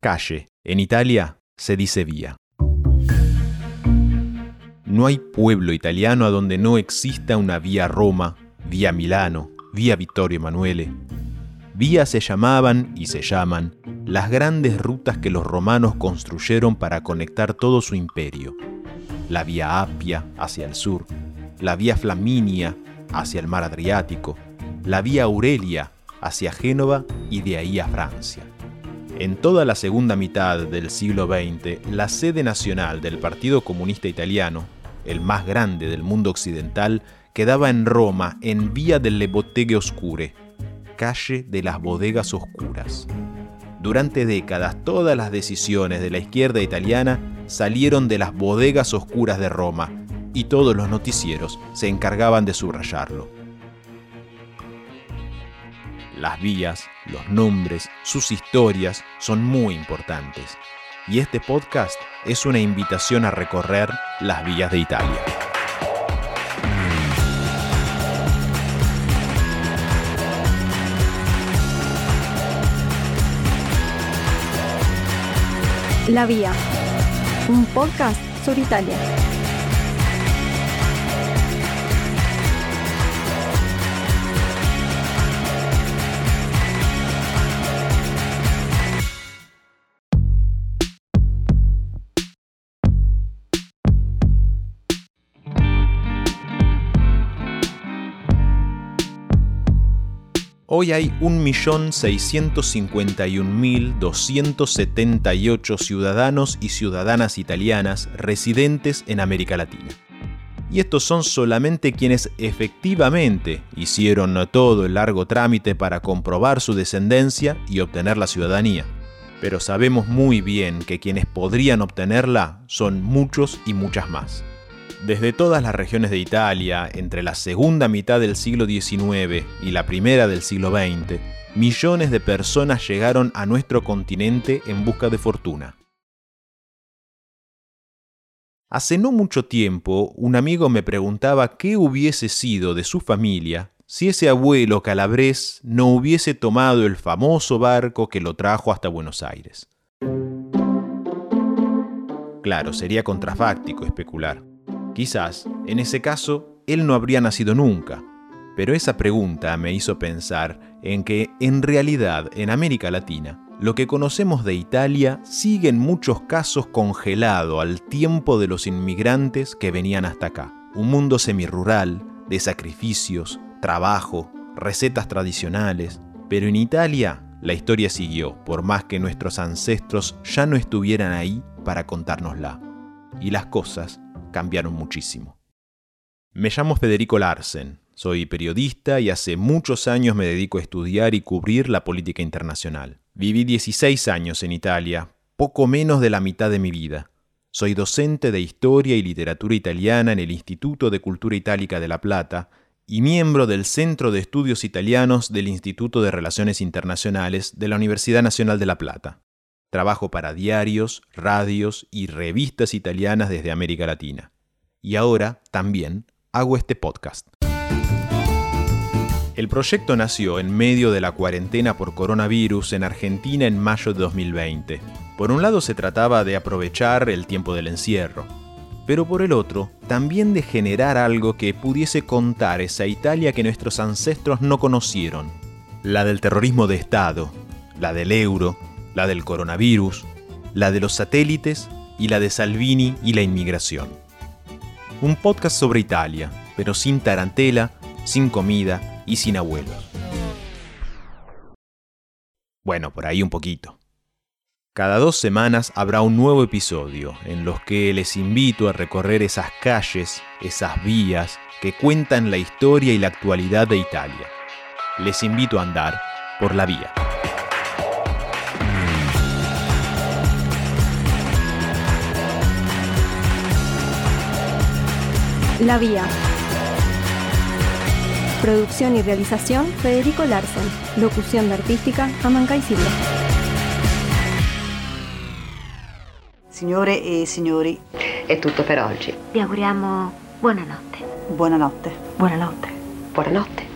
Calle, en Italia, se dice vía. No hay pueblo italiano a donde no exista una vía Roma, vía Milano, vía Vittorio Emanuele. Vías se llamaban y se llaman las grandes rutas que los romanos construyeron para conectar todo su imperio. La vía Apia hacia el sur, la vía Flaminia hacia el mar Adriático, la vía Aurelia hacia Génova y de ahí a Francia. En toda la segunda mitad del siglo XX, la sede nacional del Partido Comunista Italiano, el más grande del mundo occidental, quedaba en Roma, en Vía delle Botteghe Oscure, calle de las bodegas oscuras. Durante décadas todas las decisiones de la izquierda italiana salieron de las bodegas oscuras de Roma y todos los noticieros se encargaban de subrayarlo. Las vías, los nombres, sus historias son muy importantes. Y este podcast es una invitación a recorrer las vías de Italia. La Vía, un podcast sobre Italia. Hoy hay 1.651.278 ciudadanos y ciudadanas italianas residentes en América Latina. Y estos son solamente quienes efectivamente hicieron todo el largo trámite para comprobar su descendencia y obtener la ciudadanía. Pero sabemos muy bien que quienes podrían obtenerla son muchos y muchas más. Desde todas las regiones de Italia, entre la segunda mitad del siglo XIX y la primera del siglo XX, millones de personas llegaron a nuestro continente en busca de fortuna. Hace no mucho tiempo, un amigo me preguntaba qué hubiese sido de su familia si ese abuelo calabrés no hubiese tomado el famoso barco que lo trajo hasta Buenos Aires. Claro, sería contrafáctico especular. Quizás, en ese caso, él no habría nacido nunca. Pero esa pregunta me hizo pensar en que, en realidad, en América Latina, lo que conocemos de Italia sigue en muchos casos congelado al tiempo de los inmigrantes que venían hasta acá. Un mundo semirural, de sacrificios, trabajo, recetas tradicionales. Pero en Italia la historia siguió, por más que nuestros ancestros ya no estuvieran ahí para contárnosla. Y las cosas cambiaron muchísimo. Me llamo Federico Larsen, soy periodista y hace muchos años me dedico a estudiar y cubrir la política internacional. Viví 16 años en Italia, poco menos de la mitad de mi vida. Soy docente de Historia y Literatura Italiana en el Instituto de Cultura Itálica de La Plata y miembro del Centro de Estudios Italianos del Instituto de Relaciones Internacionales de la Universidad Nacional de La Plata. Trabajo para diarios, radios y revistas italianas desde América Latina. Y ahora también hago este podcast. El proyecto nació en medio de la cuarentena por coronavirus en Argentina en mayo de 2020. Por un lado se trataba de aprovechar el tiempo del encierro, pero por el otro también de generar algo que pudiese contar esa Italia que nuestros ancestros no conocieron, la del terrorismo de Estado, la del euro, la del coronavirus, la de los satélites y la de Salvini y la inmigración. Un podcast sobre Italia, pero sin tarantela, sin comida y sin abuelos. Bueno, por ahí un poquito. Cada dos semanas habrá un nuevo episodio en los que les invito a recorrer esas calles, esas vías que cuentan la historia y la actualidad de Italia. Les invito a andar por la vía. La Vía. Producción y realización Federico Larsen. Locución de artística Amancay Silva. Signore e signori, È tutto per oggi. Vi auguriamo buonanotte. buonanotte. Buonanotte. Buonanotte.